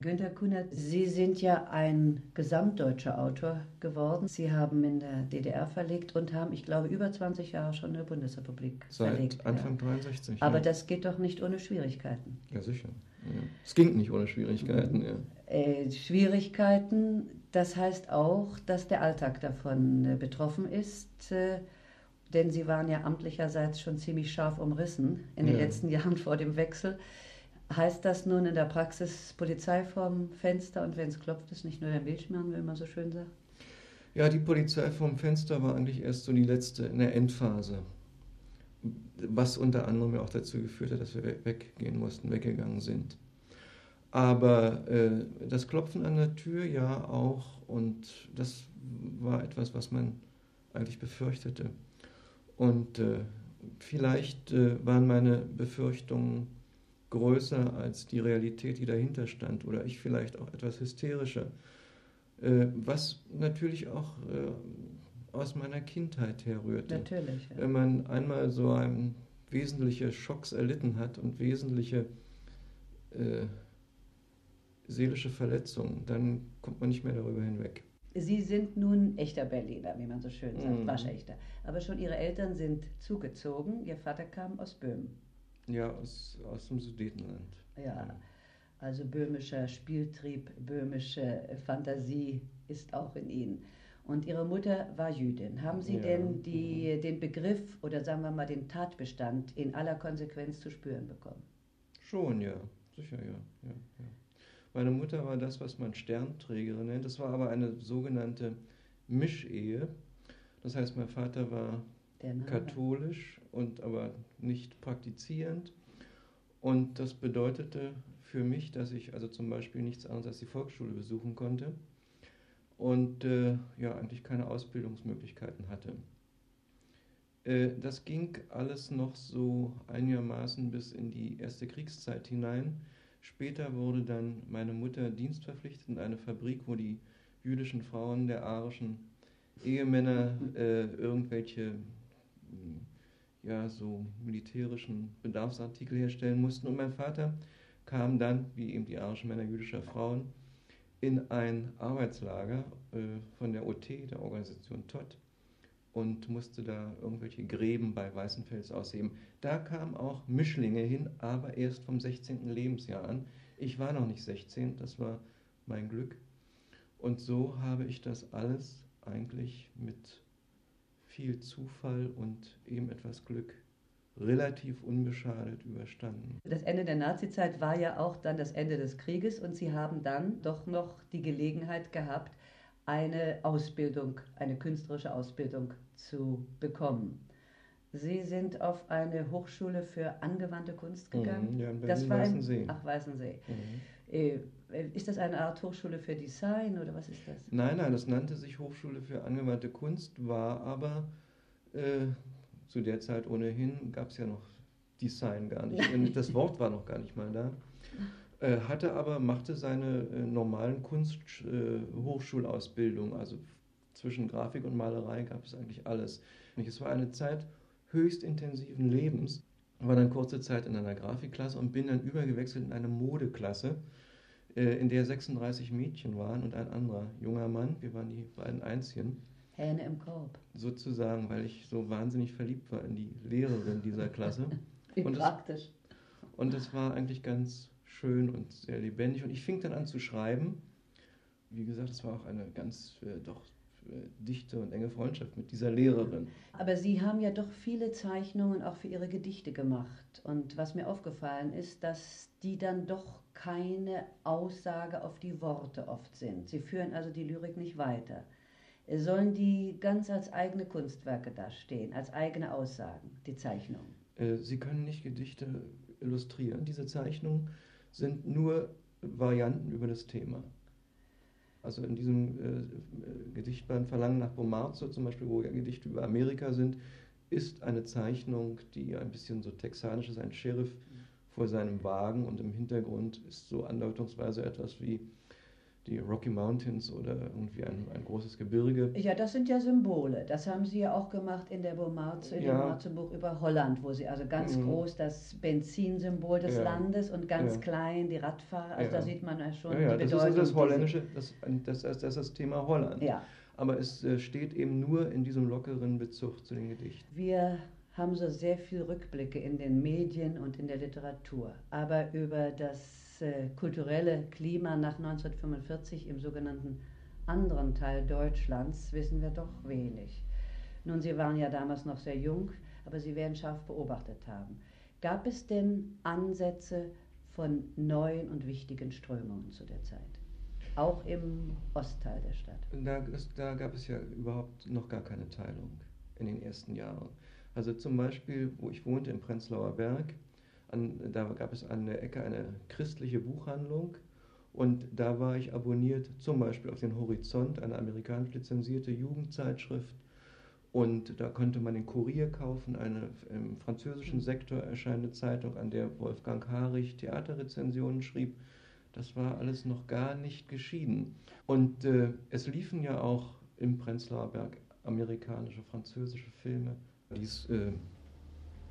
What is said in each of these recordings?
Günter Kunert, Sie sind ja ein gesamtdeutscher Autor geworden. Sie haben in der DDR verlegt und haben, ich glaube, über 20 Jahre schon in der Bundesrepublik Seit verlegt. Anfang ja. 63. Aber ja. das geht doch nicht ohne Schwierigkeiten. Ja, sicher. Ja. Es ging nicht ohne Schwierigkeiten, ja. Äh, Schwierigkeiten, das heißt auch, dass der Alltag davon äh, betroffen ist. Äh, denn Sie waren ja amtlicherseits schon ziemlich scharf umrissen in den letzten Jahren vor dem Wechsel. Heißt das nun in der Praxis Polizei vorm Fenster und wenn es klopft, ist nicht nur der Milchmann, wie man so schön sagt? Ja, die Polizei vorm Fenster war eigentlich erst so die letzte, in der Endphase. Was unter anderem ja auch dazu geführt hat, dass wir weggehen mussten, weggegangen sind. Aber äh, das Klopfen an der Tür ja auch und das war etwas, was man eigentlich befürchtete. Und äh, vielleicht äh, waren meine Befürchtungen größer als die Realität, die dahinter stand, oder ich vielleicht auch etwas hysterischer, äh, was natürlich auch äh, aus meiner Kindheit herrührte. Natürlich. Ja. Wenn man einmal so ein wesentliche Schocks erlitten hat und wesentliche äh, seelische Verletzungen, dann kommt man nicht mehr darüber hinweg. Sie sind nun echter Berliner, wie man so schön sagt, mm. waschechter. Aber schon Ihre Eltern sind zugezogen. Ihr Vater kam aus Böhmen. Ja, aus, aus dem Sudetenland. Ja, also böhmischer Spieltrieb, böhmische Fantasie ist auch in Ihnen. Und Ihre Mutter war Jüdin. Haben Sie ja. denn die, den Begriff oder sagen wir mal den Tatbestand in aller Konsequenz zu spüren bekommen? Schon, ja. Sicher, ja. ja, ja. Meine Mutter war das, was man Sternträgerin nennt. Das war aber eine sogenannte Mischehe. Das heißt, mein Vater war katholisch und aber nicht praktizierend. Und das bedeutete für mich, dass ich also zum Beispiel nichts anderes als die Volksschule besuchen konnte und äh, ja eigentlich keine Ausbildungsmöglichkeiten hatte. Äh, das ging alles noch so einigermaßen bis in die erste Kriegszeit hinein. Später wurde dann meine Mutter dienstverpflichtet in eine Fabrik, wo die jüdischen Frauen der arischen Ehemänner äh, irgendwelche ja, so militärischen Bedarfsartikel herstellen mussten. Und mein Vater kam dann, wie eben die arischen Männer jüdischer Frauen, in ein Arbeitslager äh, von der OT, der Organisation TOT, und musste da irgendwelche Gräben bei Weißenfels ausheben. Da kamen auch Mischlinge hin, aber erst vom 16. Lebensjahr an. Ich war noch nicht 16, das war mein Glück. Und so habe ich das alles eigentlich mit viel Zufall und eben etwas Glück relativ unbeschadet überstanden. Das Ende der Nazizeit war ja auch dann das Ende des Krieges und Sie haben dann doch noch die Gelegenheit gehabt, eine Ausbildung, eine künstlerische Ausbildung zu bekommen. Sie sind auf eine Hochschule für angewandte Kunst gegangen. Mhm, ja, in Berlin, das war Weißensee. Ach, Weißensee. Mhm. Ist das eine Art Hochschule für Design oder was ist das? Nein, nein, das nannte sich Hochschule für angewandte Kunst, war aber äh, zu der Zeit ohnehin, gab es ja noch Design gar nicht. das Wort war noch gar nicht mal da. Äh, hatte aber, machte seine äh, normalen Kunsthochschulausbildung, äh, also zwischen Grafik und Malerei gab es eigentlich alles. Es war eine Zeit höchst intensiven Lebens. War dann kurze Zeit in einer Grafikklasse und bin dann übergewechselt in eine Modeklasse in der 36 Mädchen waren und ein anderer junger Mann. Wir waren die beiden Einzigen. Hähne im Korb. Sozusagen, weil ich so wahnsinnig verliebt war in die Lehrerin dieser Klasse. Wie und praktisch. Es, und es war eigentlich ganz schön und sehr lebendig. Und ich fing dann an zu schreiben. Wie gesagt, es war auch eine ganz äh, doch dichte und enge Freundschaft mit dieser Lehrerin. Aber Sie haben ja doch viele Zeichnungen auch für Ihre Gedichte gemacht. Und was mir aufgefallen ist, dass die dann doch keine Aussage auf die Worte oft sind. Sie führen also die Lyrik nicht weiter. Sollen die ganz als eigene Kunstwerke dastehen, als eigene Aussagen, die Zeichnungen? Äh, Sie können nicht Gedichte illustrieren. Diese Zeichnungen sind nur Varianten über das Thema. Also in diesem äh, Gedichtband Verlangen nach Bomarzo zum Beispiel, wo ja Gedichte über Amerika sind, ist eine Zeichnung, die ein bisschen so texanisch ist, ein Sheriff vor seinem Wagen und im Hintergrund ist so andeutungsweise etwas wie die Rocky Mountains oder irgendwie ein, ein großes Gebirge. Ja, das sind ja Symbole. Das haben Sie ja auch gemacht in der Bomarze, in ja. dem Marze-Buch über Holland, wo Sie also ganz mhm. groß das Benzinsymbol des ja. Landes und ganz ja. klein die Radfahrer. Also da sieht man ja schon die Bedeutung. Das ist das Holländische, das, das, das, das ist das Thema Holland. Ja. Aber es äh, steht eben nur in diesem lockeren Bezug zu den Gedichten. Wir haben so sehr viel Rückblicke in den Medien und in der Literatur. Aber über das äh, kulturelle Klima nach 1945 im sogenannten anderen Teil Deutschlands wissen wir doch wenig. Nun, Sie waren ja damals noch sehr jung, aber Sie werden scharf beobachtet haben. Gab es denn Ansätze von neuen und wichtigen Strömungen zu der Zeit? Auch im Ostteil der Stadt? Da, da gab es ja überhaupt noch gar keine Teilung in den ersten Jahren. Also zum Beispiel, wo ich wohnte, im Prenzlauer Berg, an, da gab es an der Ecke eine christliche Buchhandlung und da war ich abonniert zum Beispiel auf den Horizont, eine amerikanisch lizenzierte Jugendzeitschrift. Und da konnte man den Kurier kaufen, eine im französischen Sektor erscheinende Zeitung, an der Wolfgang Harich Theaterrezensionen schrieb. Das war alles noch gar nicht geschieden. Und äh, es liefen ja auch im Prenzlauer Berg amerikanische, französische Filme dieses äh,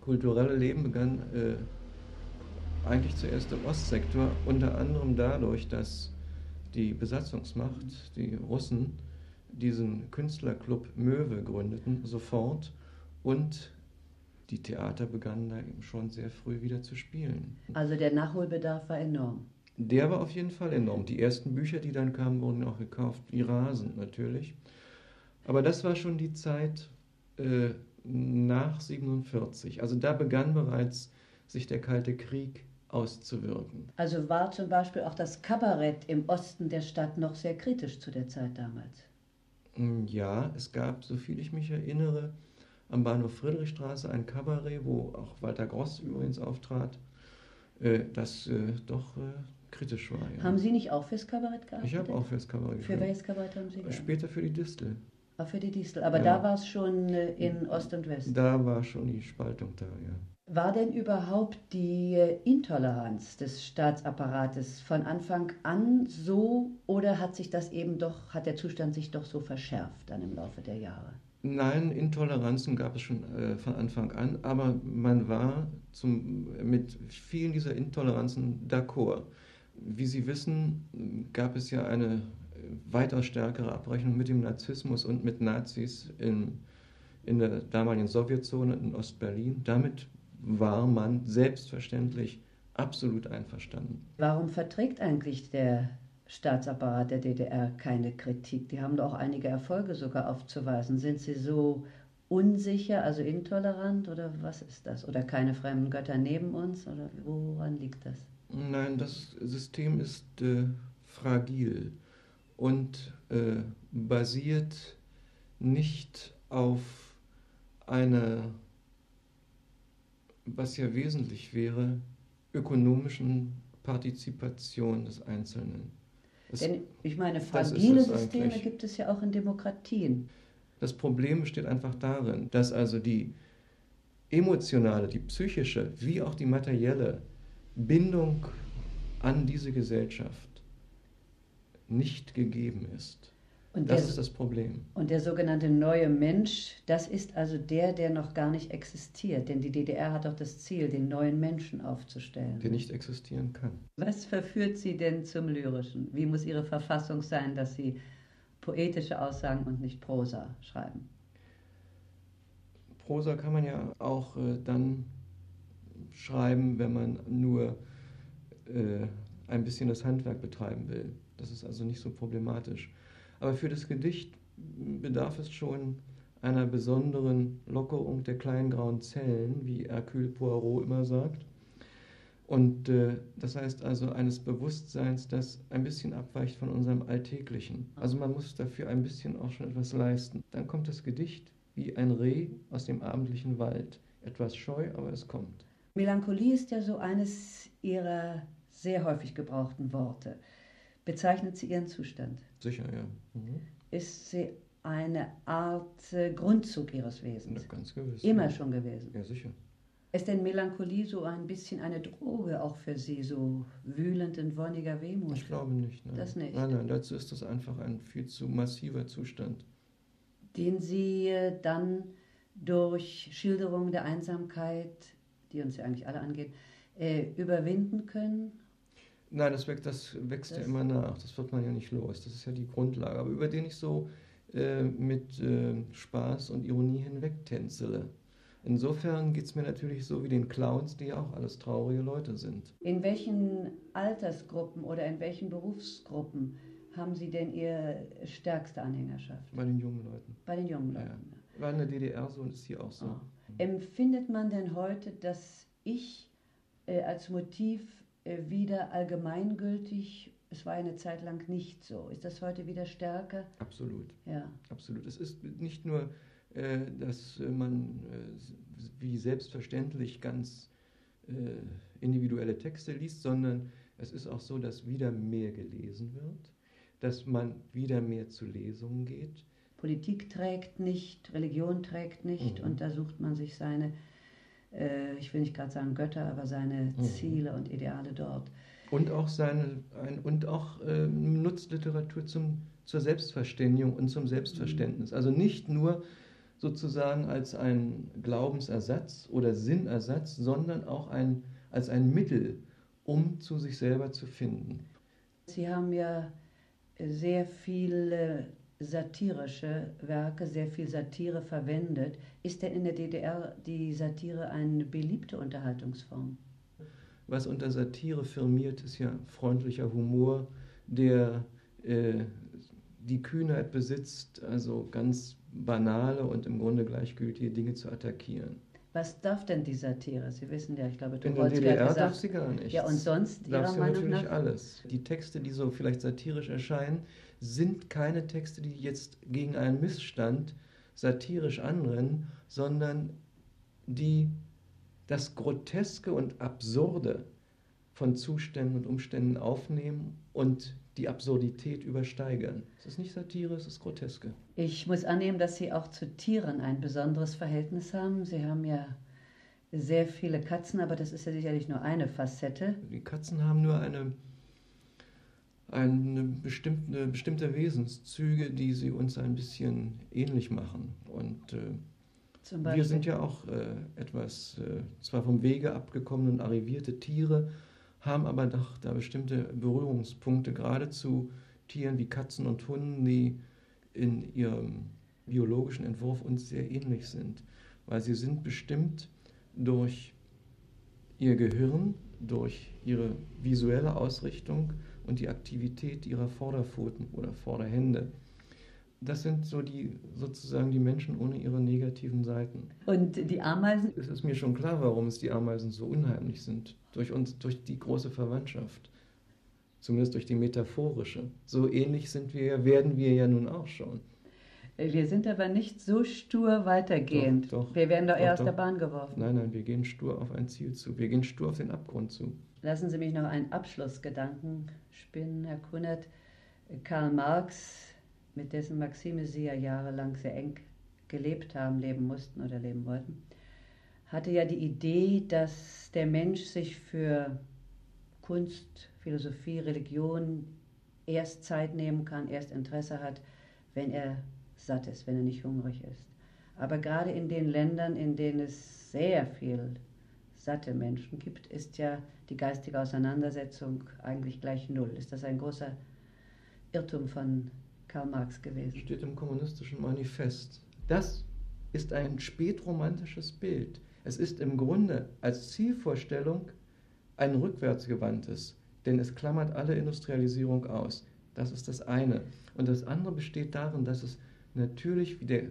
kulturelle Leben begann äh, eigentlich zuerst im Ostsektor, unter anderem dadurch, dass die Besatzungsmacht, die Russen, diesen Künstlerclub Möwe gründeten, sofort und die Theater begannen da eben schon sehr früh wieder zu spielen. Also der Nachholbedarf war enorm. Der war auf jeden Fall enorm. Die ersten Bücher, die dann kamen, wurden auch gekauft, wie rasend natürlich. Aber das war schon die Zeit, äh, nach 47. Also da begann bereits sich der Kalte Krieg auszuwirken. Also war zum Beispiel auch das Kabarett im Osten der Stadt noch sehr kritisch zu der Zeit damals? Mm, ja, es gab, so viel ich mich erinnere, am Bahnhof Friedrichstraße ein Kabarett, wo auch Walter Gross übrigens auftrat, äh, das äh, doch äh, kritisch war. Ja. Haben Sie nicht auch fürs Kabarett gearbeitet? Ich habe auch fürs Kabarett Für welches Kabarett haben Sie gearbeitet? Später für die Distel. War für die Distel. Aber ja. da war es schon äh, in Ost und West. Da war schon die Spaltung da, ja. War denn überhaupt die äh, Intoleranz des Staatsapparates von Anfang an so oder hat sich das eben doch, hat der Zustand sich doch so verschärft dann im Laufe der Jahre? Nein, Intoleranzen gab es schon äh, von Anfang an, aber man war zum, mit vielen dieser Intoleranzen d'accord. Wie Sie wissen, gab es ja eine weiter stärkere Abrechnung mit dem Narzissmus und mit Nazis in, in der damaligen Sowjetzone in Ostberlin. Damit war man selbstverständlich absolut einverstanden. Warum verträgt eigentlich der Staatsapparat der DDR keine Kritik? Die haben doch auch einige Erfolge sogar aufzuweisen. Sind sie so unsicher, also intolerant oder was ist das? Oder keine fremden Götter neben uns? Oder woran liegt das? Nein, das System ist äh, fragil und äh, basiert nicht auf einer, was ja wesentlich wäre, ökonomischen Partizipation des Einzelnen. Es, Denn ich meine, fragile Systeme gibt es ja auch in Demokratien. Das Problem besteht einfach darin, dass also die emotionale, die psychische wie auch die materielle Bindung an diese Gesellschaft nicht gegeben ist. Und das der, ist das Problem. Und der sogenannte neue Mensch, das ist also der, der noch gar nicht existiert. Denn die DDR hat doch das Ziel, den neuen Menschen aufzustellen. Der nicht existieren kann. Was verführt Sie denn zum Lyrischen? Wie muss Ihre Verfassung sein, dass Sie poetische Aussagen und nicht Prosa schreiben? Prosa kann man ja auch äh, dann schreiben, wenn man nur äh, ein bisschen das Handwerk betreiben will. Das ist also nicht so problematisch. Aber für das Gedicht bedarf es schon einer besonderen Lockerung der kleinen grauen Zellen, wie Hercule Poirot immer sagt. Und äh, das heißt also eines Bewusstseins, das ein bisschen abweicht von unserem Alltäglichen. Also man muss dafür ein bisschen auch schon etwas leisten. Dann kommt das Gedicht wie ein Reh aus dem abendlichen Wald. Etwas scheu, aber es kommt. Melancholie ist ja so eines Ihrer sehr häufig gebrauchten Worte. Bezeichnet sie Ihren Zustand? Sicher, ja. Mhm. Ist sie eine Art äh, Grundzug Ihres Wesens? Ja, ganz gewiss. Immer ja. schon gewesen? Ja, sicher. Ist denn Melancholie so ein bisschen eine Droge auch für Sie, so wühlend in wonniger Wehmut? Ich glaube nicht. Nein. Das nicht? Nein, nein, dazu ist das einfach ein viel zu massiver Zustand. Den Sie äh, dann durch Schilderungen der Einsamkeit, die uns ja eigentlich alle angeht, äh, überwinden können? Nein, das, wächst, das wächst das ja immer nach. Das wird man ja nicht los. Das ist ja die Grundlage. Aber über den ich so äh, mit äh, Spaß und Ironie hinwegtänzele. Insofern geht es mir natürlich so wie den Clowns, die ja auch alles traurige Leute sind. In welchen Altersgruppen oder in welchen Berufsgruppen haben Sie denn Ihre stärkste Anhängerschaft? Bei den jungen Leuten. Bei den jungen Leuten. Ja. War in der DDR so und ist hier auch so. Oh. Empfindet man denn heute das Ich äh, als Motiv wieder allgemeingültig? Es war eine Zeit lang nicht so. Ist das heute wieder stärker? Absolut. Ja. Absolut. Es ist nicht nur äh, dass man äh, wie selbstverständlich ganz äh, individuelle Texte liest, sondern es ist auch so, dass wieder mehr gelesen wird, dass man wieder mehr zu Lesungen geht. Politik trägt nicht, Religion trägt nicht mhm. und da sucht man sich seine, äh, ich will nicht gerade sagen Götter, aber seine mhm. Ziele und Ideale dort. Und auch, seine, ein, und auch äh, nutzt Literatur zum, zur Selbstverständigung und zum Selbstverständnis. Mhm. Also nicht nur sozusagen als ein Glaubensersatz oder Sinnersatz, sondern auch ein, als ein Mittel, um zu sich selber zu finden. Sie haben ja sehr viele satirische Werke, sehr viel Satire verwendet. Ist denn in der DDR die Satire eine beliebte Unterhaltungsform? Was unter Satire firmiert, ist ja freundlicher Humor, der äh, die Kühnheit besitzt, also ganz banale und im Grunde gleichgültige Dinge zu attackieren. Was darf denn die Satire? Sie wissen ja, ich glaube, In der DDR gesagt, darf sie gar nicht. Ja, und sonst Ihrer darf sie Meinung natürlich nach? alles. Die Texte, die so vielleicht satirisch erscheinen, sind keine Texte, die jetzt gegen einen Missstand satirisch anrennen, sondern die das Groteske und Absurde von Zuständen und Umständen aufnehmen und die Absurdität übersteigern. Es ist nicht Satire, es ist Groteske. Ich muss annehmen, dass Sie auch zu Tieren ein besonderes Verhältnis haben. Sie haben ja sehr viele Katzen, aber das ist ja sicherlich nur eine Facette. Die Katzen haben nur eine, eine bestimmte, bestimmte Wesenszüge, die sie uns ein bisschen ähnlich machen. Und äh, wir sind ja auch äh, etwas, äh, zwar vom Wege abgekommene und arrivierte Tiere, haben aber doch da bestimmte Berührungspunkte, gerade zu Tieren wie Katzen und Hunden, die in ihrem biologischen Entwurf uns sehr ähnlich sind, weil sie sind bestimmt durch ihr Gehirn, durch ihre visuelle Ausrichtung und die Aktivität ihrer Vorderpfoten oder Vorderhände das sind so die sozusagen die Menschen ohne ihre negativen Seiten. Und die Ameisen? Es ist mir schon klar, warum es die Ameisen so unheimlich sind. Durch uns, durch die große Verwandtschaft. Zumindest durch die metaphorische. So ähnlich sind wir, werden wir ja nun auch schon. Wir sind aber nicht so stur weitergehend. Doch, doch, wir werden doch, doch eher aus der Bahn geworfen. Nein, nein, wir gehen stur auf ein Ziel zu. Wir gehen stur auf den Abgrund zu. Lassen Sie mich noch einen Abschlussgedanken spinnen, Herr Kunert. Karl Marx mit dessen Maxime Sie ja jahrelang sehr eng gelebt haben, leben mussten oder leben wollten, hatte ja die Idee, dass der Mensch sich für Kunst, Philosophie, Religion erst Zeit nehmen kann, erst Interesse hat, wenn er satt ist, wenn er nicht hungrig ist. Aber gerade in den Ländern, in denen es sehr viel satte Menschen gibt, ist ja die geistige Auseinandersetzung eigentlich gleich null. Ist das ein großer Irrtum von Karl Marx gewesen. Steht im kommunistischen Manifest. Das ist ein spätromantisches Bild. Es ist im Grunde als Zielvorstellung ein rückwärtsgewandtes, denn es klammert alle Industrialisierung aus. Das ist das eine. Und das andere besteht darin, dass es natürlich wie, der,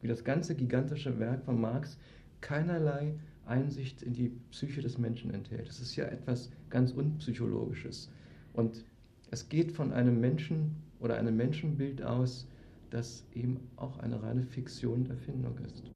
wie das ganze gigantische Werk von Marx keinerlei Einsicht in die Psyche des Menschen enthält. Es ist ja etwas ganz Unpsychologisches. Und es geht von einem Menschen oder einem Menschenbild aus, das eben auch eine reine Fiktion Erfindung ist.